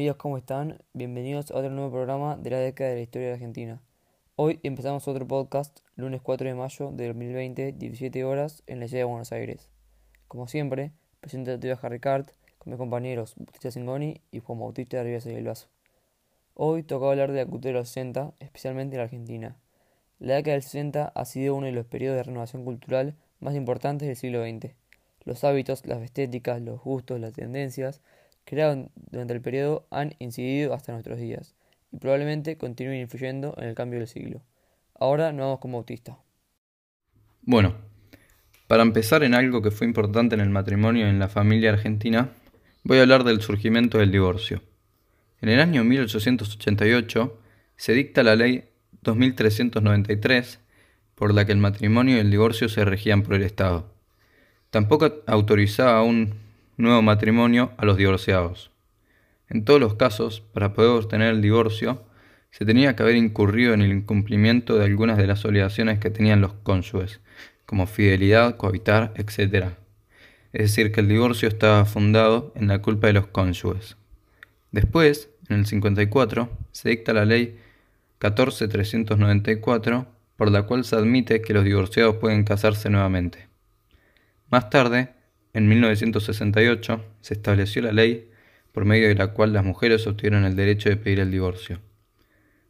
amigos, ¿cómo están? Bienvenidos a otro nuevo programa de la década de la historia de Argentina. Hoy empezamos otro podcast, lunes 4 de mayo de 2020, 17 horas, en la ciudad de Buenos Aires. Como siempre, presento a Tío Harricard con mis compañeros Bautista Singoni y Juan Bautista de Rivas del Vaso. Hoy toca hablar de la cultura de los 60, especialmente en la Argentina. La década del 60 ha sido uno de los periodos de renovación cultural más importantes del siglo XX. Los hábitos, las estéticas, los gustos, las tendencias durante el periodo han incidido hasta nuestros días y probablemente continúen influyendo en el cambio del siglo. Ahora nos vamos con Bautista. Bueno, para empezar en algo que fue importante en el matrimonio en la familia argentina, voy a hablar del surgimiento del divorcio. En el año 1888 se dicta la ley 2393 por la que el matrimonio y el divorcio se regían por el Estado. Tampoco autorizaba un nuevo matrimonio a los divorciados. En todos los casos, para poder obtener el divorcio, se tenía que haber incurrido en el incumplimiento de algunas de las obligaciones que tenían los cónyuges, como fidelidad, cohabitar, etc. Es decir, que el divorcio estaba fundado en la culpa de los cónyuges. Después, en el 54, se dicta la ley 14394, por la cual se admite que los divorciados pueden casarse nuevamente. Más tarde, en 1968 se estableció la ley por medio de la cual las mujeres obtuvieron el derecho de pedir el divorcio.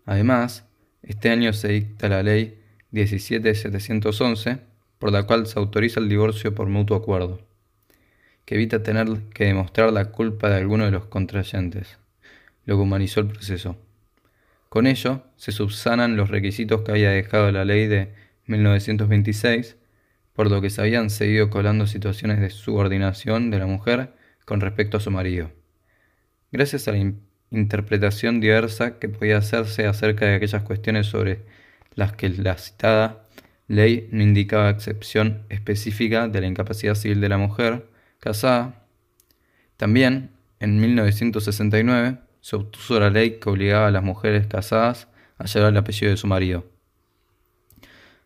Además, este año se dicta la ley 17711, por la cual se autoriza el divorcio por mutuo acuerdo, que evita tener que demostrar la culpa de alguno de los contrayentes, lo que humanizó el proceso. Con ello, se subsanan los requisitos que había dejado la ley de 1926 por lo que se habían seguido colando situaciones de subordinación de la mujer con respecto a su marido. Gracias a la interpretación diversa que podía hacerse acerca de aquellas cuestiones sobre las que la citada ley no indicaba excepción específica de la incapacidad civil de la mujer casada, también en 1969 se obtuvo la ley que obligaba a las mujeres casadas a llevar el apellido de su marido.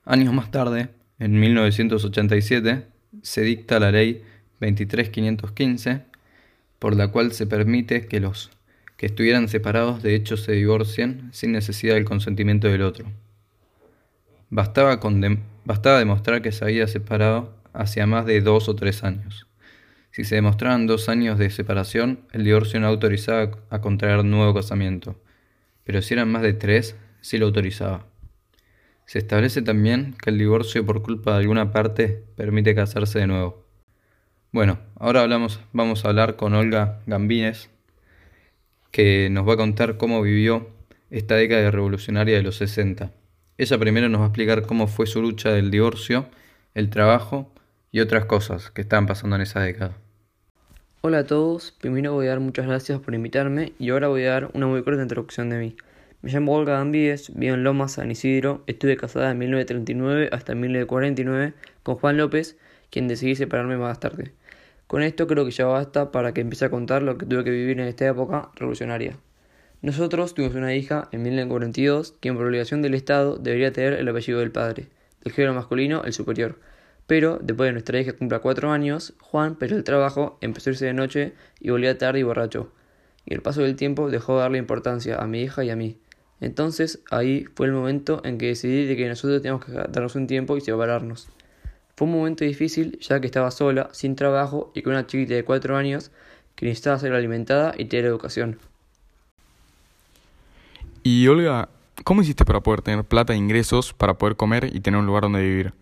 Años más tarde, en 1987 se dicta la ley 23515, por la cual se permite que los que estuvieran separados de hecho se divorcien sin necesidad del consentimiento del otro. Bastaba, demostrar que se había separado hacia más de dos o tres años. Si se demostraban dos años de separación, el divorcio no autorizaba a contraer nuevo casamiento, pero si eran más de tres, sí lo autorizaba. Se establece también que el divorcio por culpa de alguna parte permite casarse de nuevo. Bueno, ahora hablamos, vamos a hablar con Olga Gambines, que nos va a contar cómo vivió esta década revolucionaria de los 60. Ella primero nos va a explicar cómo fue su lucha del divorcio, el trabajo y otras cosas que estaban pasando en esa década. Hola a todos, primero voy a dar muchas gracias por invitarme y ahora voy a dar una muy corta introducción de mí. Me llamo Olga Gambíes, vivo en Lomas, San Isidro. Estuve casada de 1939 hasta 1949 con Juan López, quien decidí separarme más tarde. Con esto creo que ya basta para que empiece a contar lo que tuve que vivir en esta época revolucionaria. Nosotros tuvimos una hija en 1942, quien por obligación del Estado debería tener el apellido del padre, del género masculino el superior. Pero, después de nuestra hija cumpla cuatro años, Juan perdió el trabajo, empezó a irse de noche y volvía tarde y borracho. Y el paso del tiempo dejó de darle importancia a mi hija y a mí. Entonces ahí fue el momento en que decidí de que nosotros teníamos que darnos un tiempo y separarnos. Fue un momento difícil ya que estaba sola, sin trabajo y con una chiquita de cuatro años que necesitaba ser alimentada y tener educación. Y Olga, ¿cómo hiciste para poder tener plata e ingresos para poder comer y tener un lugar donde vivir?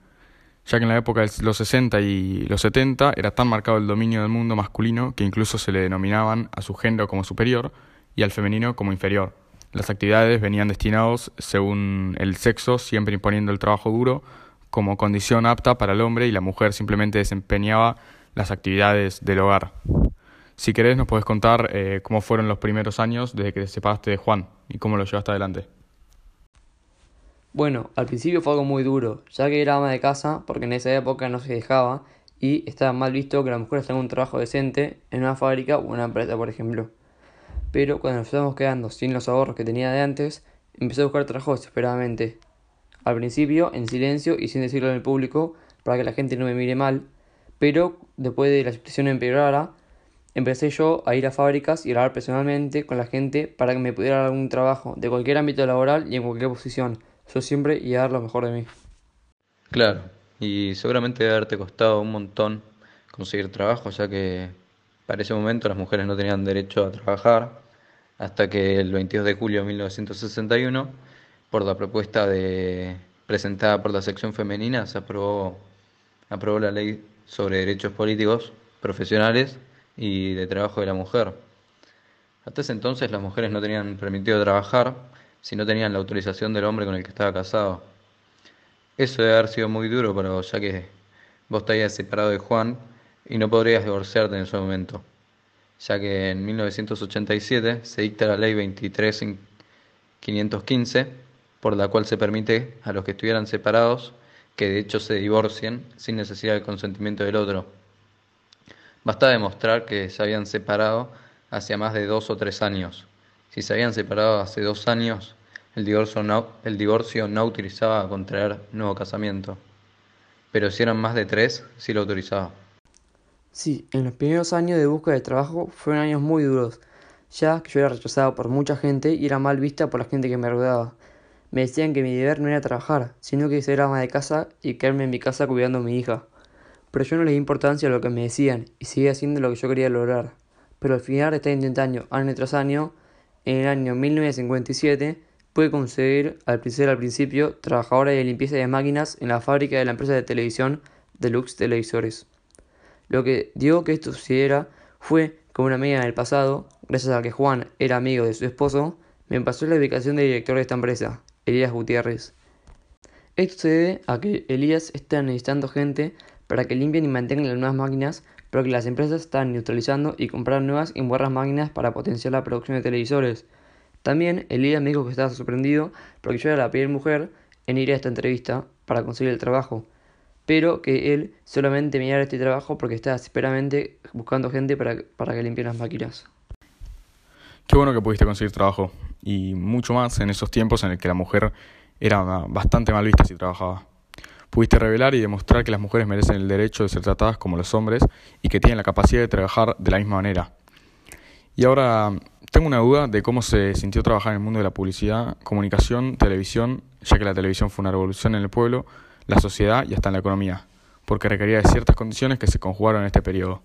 Ya que en la época de los 60 y los 70 era tan marcado el dominio del mundo masculino que incluso se le denominaban a su género como superior y al femenino como inferior. Las actividades venían destinados según el sexo, siempre imponiendo el trabajo duro como condición apta para el hombre y la mujer simplemente desempeñaba las actividades del hogar. Si querés nos podés contar eh, cómo fueron los primeros años desde que te separaste de Juan y cómo lo llevaste adelante. Bueno, al principio fue algo muy duro, ya que era ama de casa porque en esa época no se dejaba y estaba mal visto que la mujer tenga un trabajo decente en una fábrica o una empresa, por ejemplo pero cuando nos estábamos quedando sin los ahorros que tenía de antes, empecé a buscar trabajo desesperadamente. Al principio, en silencio y sin decirlo el público, para que la gente no me mire mal, pero después de la situación empeorara, empecé yo a ir a fábricas y hablar personalmente con la gente para que me pudiera dar algún trabajo de cualquier ámbito laboral y en cualquier posición. Yo siempre iba a dar lo mejor de mí. Claro, y seguramente debe haberte costado un montón conseguir trabajo, ya que para ese momento las mujeres no tenían derecho a trabajar, hasta que el 22 de julio de 1961, por la propuesta de, presentada por la sección femenina, se aprobó, aprobó la ley sobre derechos políticos profesionales y de trabajo de la mujer. Hasta ese entonces las mujeres no tenían permitido trabajar si no tenían la autorización del hombre con el que estaba casado. Eso debe haber sido muy duro para vos, ya que vos te habías separado de Juan y no podrías divorciarte en ese momento, ya que en 1987 se dicta la ley 23.515, por la cual se permite a los que estuvieran separados que de hecho se divorcien sin necesidad del consentimiento del otro. Basta demostrar que se habían separado hace más de dos o tres años. Si se habían separado hace dos años, el divorcio no, el divorcio no autorizaba contraer nuevo casamiento. Pero si eran más de tres, sí lo autorizaba. Sí, en los primeros años de búsqueda de trabajo fueron años muy duros, ya que yo era rechazado por mucha gente y era mal vista por la gente que me rodeaba. Me decían que mi deber no era trabajar, sino que ser ama de casa y quedarme en mi casa cuidando a mi hija pero yo no le di importancia a lo que me decían y seguía haciendo lo que yo quería lograr. Pero al final de estar intentando año tras año, en el año 1957 pude conseguir al al principio trabajadora de limpieza de máquinas en la fábrica de la empresa de televisión Deluxe Televisores. Lo que dio que esto sucediera fue que una amiga en el pasado, gracias a que Juan era amigo de su esposo, me pasó la ubicación del director de esta empresa, Elías Gutiérrez. Esto se debe a que Elías está necesitando gente para que limpien y mantengan las nuevas máquinas, pero que las empresas están neutralizando y comprar nuevas y buenas máquinas para potenciar la producción de televisores. También el líder me dijo que estaba sorprendido porque yo era la primera mujer en ir a esta entrevista para conseguir el trabajo, pero que él solamente me iba este trabajo porque estaba desesperadamente buscando gente para, para que limpien las máquinas. Qué bueno que pudiste conseguir trabajo, y mucho más en esos tiempos en el que la mujer era bastante mal vista si trabajaba. Pudiste revelar y demostrar que las mujeres merecen el derecho de ser tratadas como los hombres y que tienen la capacidad de trabajar de la misma manera. Y ahora tengo una duda de cómo se sintió trabajar en el mundo de la publicidad, comunicación, televisión, ya que la televisión fue una revolución en el pueblo, la sociedad y hasta en la economía, porque requería de ciertas condiciones que se conjugaron en este periodo.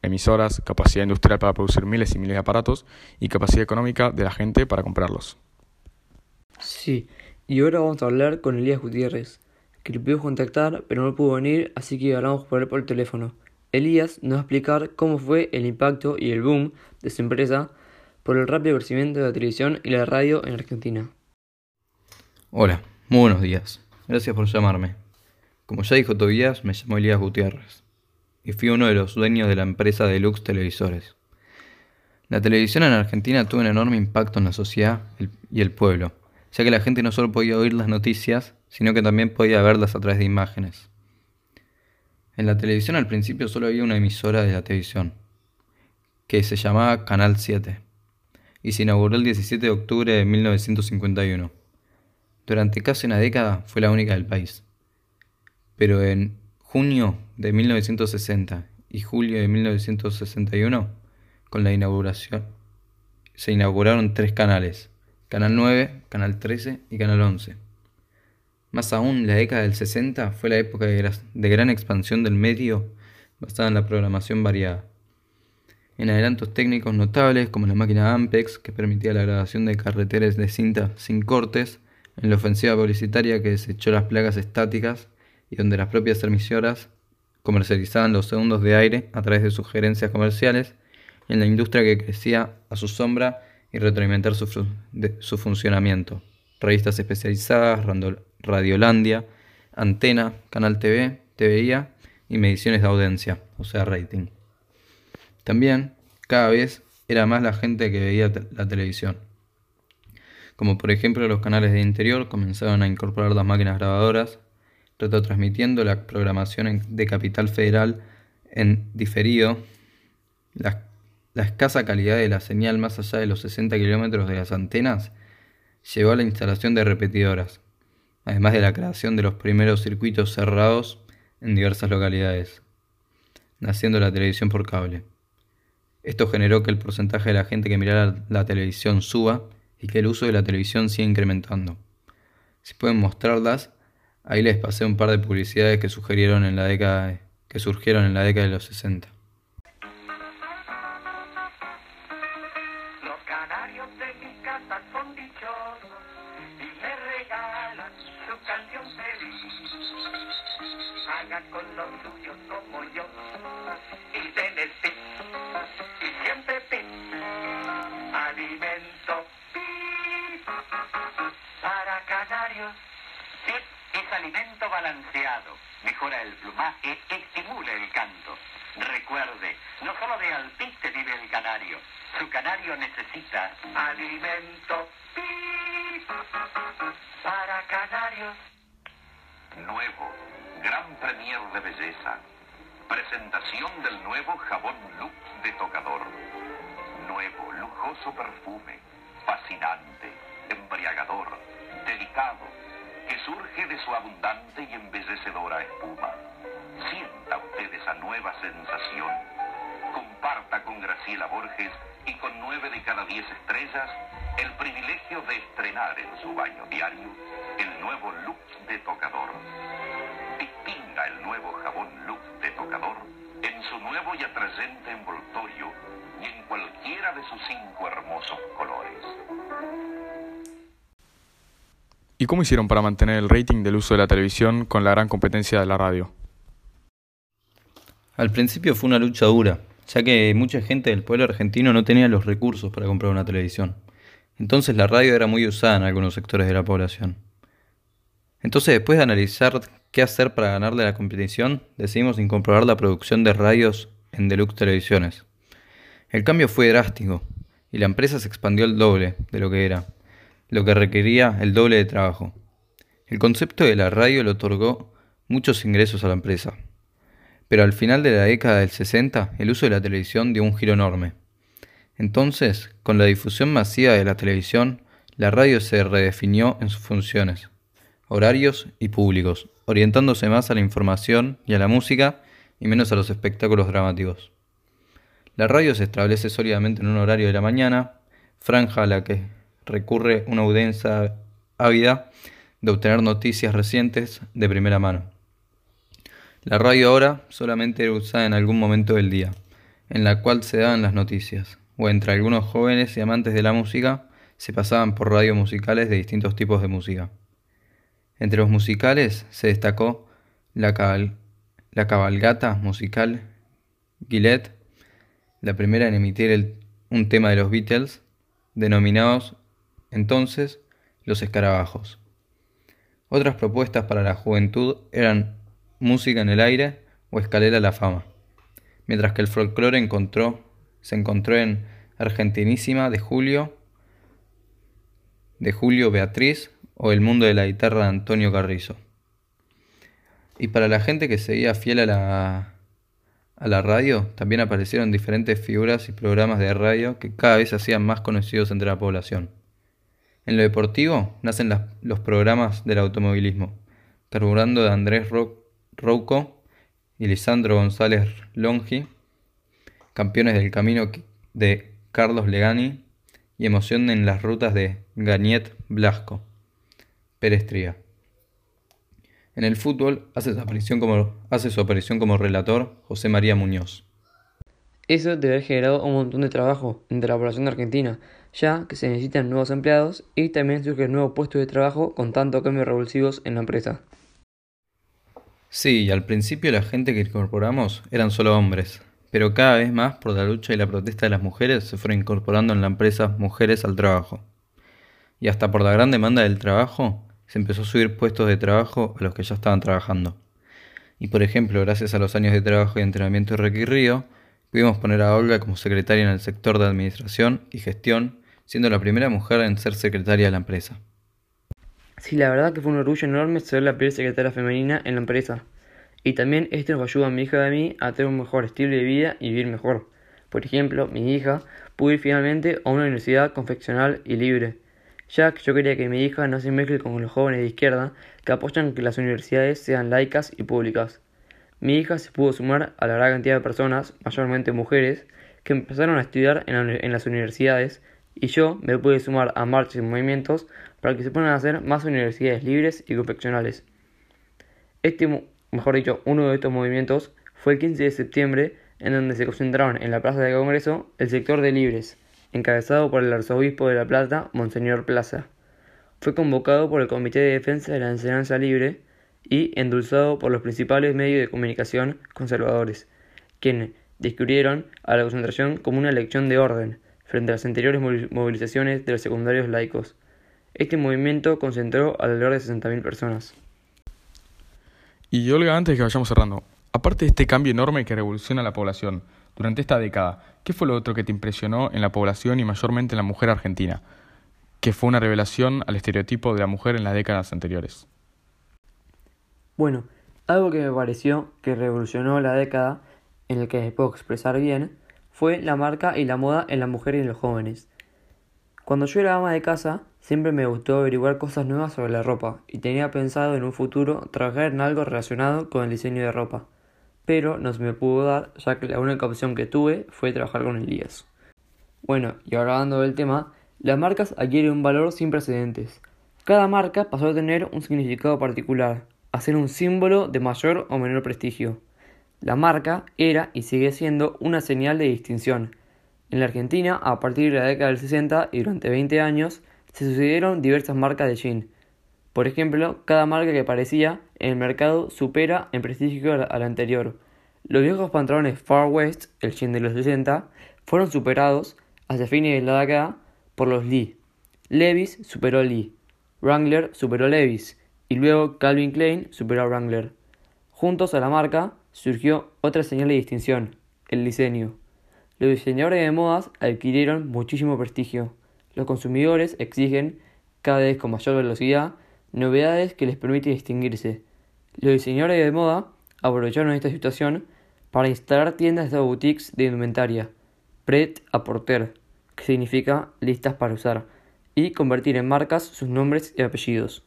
Emisoras, capacidad industrial para producir miles y miles de aparatos y capacidad económica de la gente para comprarlos. Sí, y ahora vamos a hablar con Elías Gutiérrez, que le pudo contactar, pero no pudo venir, así que hablamos por él por el teléfono. Elías nos va a explicar cómo fue el impacto y el boom de su empresa por el rápido crecimiento de la televisión y la radio en Argentina. Hola, muy buenos días. Gracias por llamarme. Como ya dijo Tobías, me llamo Elías Gutiérrez y fui uno de los dueños de la empresa Deluxe Televisores. La televisión en Argentina tuvo un enorme impacto en la sociedad y el pueblo, ya que la gente no solo podía oír las noticias, sino que también podía verlas a través de imágenes. En la televisión al principio solo había una emisora de la televisión, que se llamaba Canal 7, y se inauguró el 17 de octubre de 1951. Durante casi una década fue la única del país. Pero en junio de 1960 y julio de 1961, con la inauguración, se inauguraron tres canales, Canal 9, Canal 13 y Canal 11. Más aún, la década del 60 fue la época de, gran expansión del medio basada en la programación variada. En adelantos técnicos notables como la máquina Ampex, que permitía la grabación de carreteras de cinta sin cortes, en la ofensiva publicitaria que desechó las placas estáticas y donde las propias emisoras comercializaban los segundos de aire a través de sugerencias comerciales, en la industria que crecía a su sombra y retroalimentar su, su funcionamiento. Revistas especializadas, Radiolandia, Antena, Canal TV, TVIA y mediciones de audiencia, o sea, rating. También, cada vez era más la gente que veía la televisión. Como por ejemplo los canales de interior comenzaron a incorporar las máquinas grabadoras, retrotransmitiendo la programación de Capital Federal en diferido. La, la escasa calidad de la señal más allá de los 60 kilómetros de las antenas llevó a la instalación de repetidoras, además de la creación de los primeros circuitos cerrados en diversas localidades, naciendo la televisión por cable. Esto generó que el porcentaje de la gente que mirara la televisión suba y que el uso de la televisión siga incrementando. Si pueden mostrarlas, ahí les pasé un par de publicidades que surgieron en la década, que surgieron en la década de los 60. Los canarios de mi casa son y me regalan su canción feliz. Con los alimento balanceado, mejora el plumaje, estimula el canto. Recuerde, no solo de alpiste vive el canario, su canario necesita alimento pip para canarios. Nuevo, gran premier de belleza. Presentación del nuevo jabón Lux de tocador. Nuevo, lujoso perfume. Fascinante, embriagador, delicado, surge de su abundante y embellecedora espuma. Sienta usted esa nueva sensación. Comparta con Graciela Borges y con nueve de cada diez estrellas el privilegio de estrenar en su baño diario el nuevo Lux de tocador. Distinga el nuevo jabón Lux de tocador en su nuevo y atrayente envoltorio y en cualquiera de sus cinco hermosos colores. ¿Y cómo hicieron para mantener el rating del uso de la televisión con la gran competencia de la radio? Al principio fue una lucha dura, ya que mucha gente del pueblo argentino no tenía los recursos para comprar una televisión. Entonces la radio era muy usada en algunos sectores de la población. Entonces después de analizar qué hacer para ganarle la competición, decidimos incorporar la producción de radios en Deluxe Televisiones. El cambio fue drástico y la empresa se expandió el doble de lo que era, lo que requería el doble de trabajo. El concepto de la radio le otorgó muchos ingresos a la empresa. Pero al final de la década del 60, el uso de la televisión dio un giro enorme. Entonces, con la difusión masiva de la televisión, la radio se redefinió en sus funciones, horarios y públicos, orientándose más a la información y a la música y menos a los espectáculos dramáticos. La radio se establece sólidamente en un horario de la mañana, franja a la que recurre una audiencia ávida de obtener noticias recientes de primera mano. La radio ahora solamente era usada en algún momento del día, en la cual se daban las noticias, o entre algunos jóvenes y amantes de la música se pasaban por radios musicales de distintos tipos de música. Entre los musicales se destacó la, cabal- la cabalgata musical Gillette, la primera en emitir un tema de los Beatles, denominados entonces los escarabajos. Otras propuestas para la juventud eran Música en el aire o Escalera a la fama, mientras que el folclore encontró, se encontró en Argentinísima de Julio, de Julio Beatriz o El mundo de la guitarra de Antonio Carrizo. Y para la gente que seguía fiel a la, a la radio, también aparecieron diferentes figuras y programas de radio que cada vez se hacían más conocidos entre la población. En lo deportivo nacen los programas del automovilismo, Carburando de Andrés Ro- Rouco y Lisandro González Longi, Campeones del Camino de Carlos Legani y Emoción en las rutas de Gañet Blasco, Pérez Tría. En el fútbol hace su aparición como, hace su aparición como relator José María Muñoz. Eso debe haber generado un montón de trabajo entre la población argentina, ya que se necesitan nuevos empleados y también surgen nuevos puestos de trabajo con tanto cambios revulsivos en la empresa. Sí, al principio la gente que incorporamos eran solo hombres, pero cada vez más por la lucha y la protesta de las mujeres se fueron incorporando en la empresa mujeres al trabajo. Y hasta por la gran demanda del trabajo, se empezó a subir puestos de trabajo a los que ya estaban trabajando. Y por ejemplo, gracias a los años de trabajo y entrenamiento de pudimos poner a Olga como secretaria en el sector de administración y gestión, siendo la primera mujer en ser secretaria de la empresa. Sí, la verdad que fue un orgullo enorme ser la primera secretaria femenina en la empresa. Y también esto nos ayuda a mi hija y a mí a tener un mejor estilo de vida y vivir mejor. Por ejemplo, mi hija pudo ir finalmente a una universidad confeccional y libre, ya que yo quería que mi hija no se mezcle con los jóvenes de izquierda que apoyan que las universidades sean laicas y públicas. Mi hija se pudo sumar a la gran cantidad de personas, mayormente mujeres, que empezaron a estudiar en, la- en las universidades y yo me pude sumar a marchas y movimientos para que se puedan hacer más universidades libres y confeccionales. Este, mejor dicho, uno de estos movimientos fue el 15 de septiembre, en donde se concentraron en la Plaza del Congreso el sector de Libres, encabezado por el arzobispo de La Plata, Monseñor Plaza. Fue convocado por el Comité de Defensa de la Enseñanza Libre y endulzado por los principales medios de comunicación conservadores, quienes descubrieron a la concentración como una lección de orden frente a las anteriores movil- movilizaciones de los secundarios laicos. Este movimiento concentró alrededor de 60.000 personas. Y Olga, antes de que vayamos cerrando, aparte de este cambio enorme que revoluciona la población durante esta década, ¿qué fue lo otro que te impresionó en la población y mayormente en la mujer argentina? Que fue una revelación al estereotipo de la mujer en las décadas anteriores. Bueno, algo que me pareció que revolucionó la década, en el que me puedo expresar bien, fue la marca y la moda en la mujer y en los jóvenes. Cuando yo era ama de casa, siempre me gustó averiguar cosas nuevas sobre la ropa y tenía pensado en un futuro trabajar en algo relacionado con el diseño de ropa. Pero no se me pudo dar, ya que la única opción que tuve fue trabajar con Elías. Bueno, y ahora hablando del tema, las marcas adquieren un valor sin precedentes. Cada marca pasó a tener un significado particular, a ser un símbolo de mayor o menor prestigio. La marca era y sigue siendo una señal de distinción. En la Argentina, a partir de la década del 60 y durante 20 años, se sucedieron diversas marcas de jean. Por ejemplo, cada marca que aparecía en el mercado supera en prestigio a la- anterior. Los viejos pantalones Far West, el jean de los 60, fueron superados hacia fines de la década por los Lee. Levis superó Lee. Wrangler superó Levis. Y luego Calvin Klein superó a Wrangler. Juntos a la marca surgió otra señal de distinción, el diseño. Los diseñadores de modas adquirieron muchísimo prestigio. Los consumidores exigen, cada vez con mayor velocidad, novedades que les permiten distinguirse. Los diseñadores de moda aprovecharon esta situación para instalar tiendas de boutiques de indumentaria, pret à porter, que significa listas para usar, y convertir en marcas sus nombres y apellidos.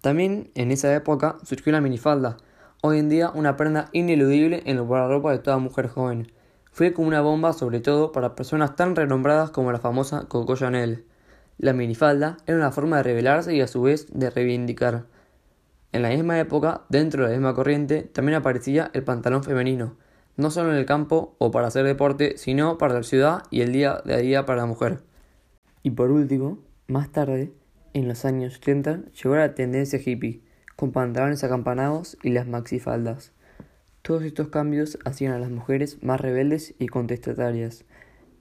También en esa época surgió la minifalda, hoy en día una prenda ineludible en el guardarropa de toda mujer joven. Fue como una bomba sobre todo para personas tan renombradas como la famosa Coco Chanel. La minifalda era una forma de revelarse y a su vez de reivindicar. En la misma época, dentro de la misma corriente, también aparecía el pantalón femenino, no solo en el campo o para hacer deporte, sino para la ciudad y el día de día para la mujer. Y por último, más tarde, en los años 80, llegó la tendencia hippie, con pantalones acampanados y las maxifaldas. Todos estos cambios hacían a las mujeres más rebeldes y contestatarias,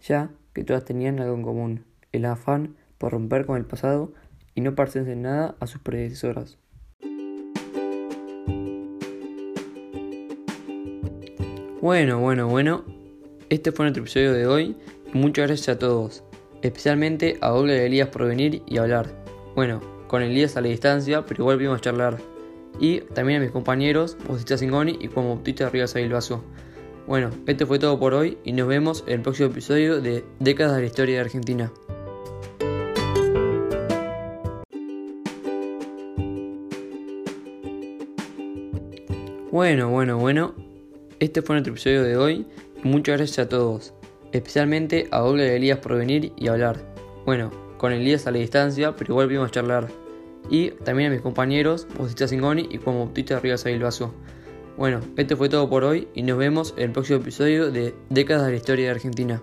ya que todas tenían algo en común, el afán por romper con el pasado y no parecerse en nada a sus predecesoras. Bueno, bueno, bueno, este fue nuestro episodio de hoy muchas gracias a todos, especialmente a Olga y Elías por venir y hablar. Bueno, con Elías a la distancia, pero igual vimos charlar. Y también a mis compañeros, Bautista Singoni y Juan Bautista Rivas Aguilvaso. Bueno, esto fue todo por hoy y nos vemos en el próximo episodio de Décadas de la Historia de Argentina. Bueno, bueno, bueno, este fue nuestro episodio de hoy y muchas gracias a todos, especialmente a Olga y Elías por venir y hablar. Bueno, con Elías a la distancia, pero igual vimos charlar. Y también a mis compañeros, Bautista Singoni y Juan Bautista Rivas Aguilvaso. Bueno, esto fue todo por hoy y nos vemos en el próximo episodio de Décadas de la Historia de Argentina.